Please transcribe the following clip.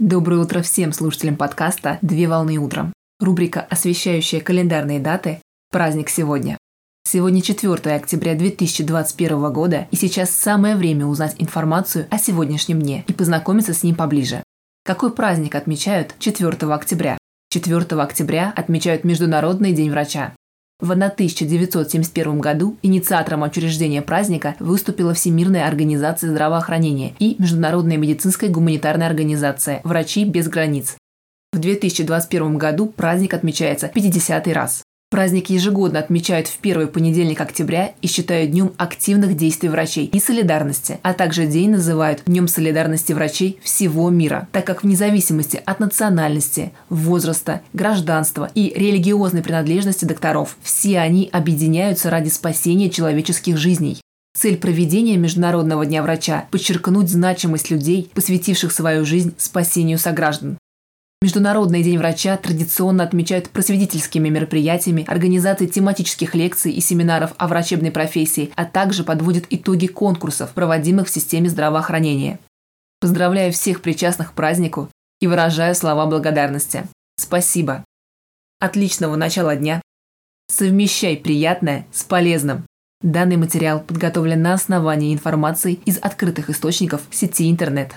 Доброе утро всем слушателям подкаста «Две волны утром». Рубрика, освещающая календарные даты «Праздник сегодня». Сегодня 4 октября 2021 года, и сейчас самое время узнать информацию о сегодняшнем дне и познакомиться с ним поближе. Какой праздник отмечают 4 октября? 4 октября отмечают Международный день врача. В 1971 году инициатором учреждения праздника выступила Всемирная организация здравоохранения и Международная медицинская гуманитарная организация «Врачи без границ». В 2021 году праздник отмечается 50 раз. Праздник ежегодно отмечают в первый понедельник октября и считают днем активных действий врачей и солидарности, а также день называют Днем солидарности врачей всего мира, так как вне зависимости от национальности, возраста, гражданства и религиозной принадлежности докторов, все они объединяются ради спасения человеческих жизней. Цель проведения Международного дня врача – подчеркнуть значимость людей, посвятивших свою жизнь спасению сограждан. Международный день врача традиционно отмечают просветительскими мероприятиями, организацией тематических лекций и семинаров о врачебной профессии, а также подводит итоги конкурсов, проводимых в системе здравоохранения. Поздравляю всех причастных к празднику и выражаю слова благодарности. Спасибо. Отличного начала дня. Совмещай приятное с полезным. Данный материал подготовлен на основании информации из открытых источников сети интернет.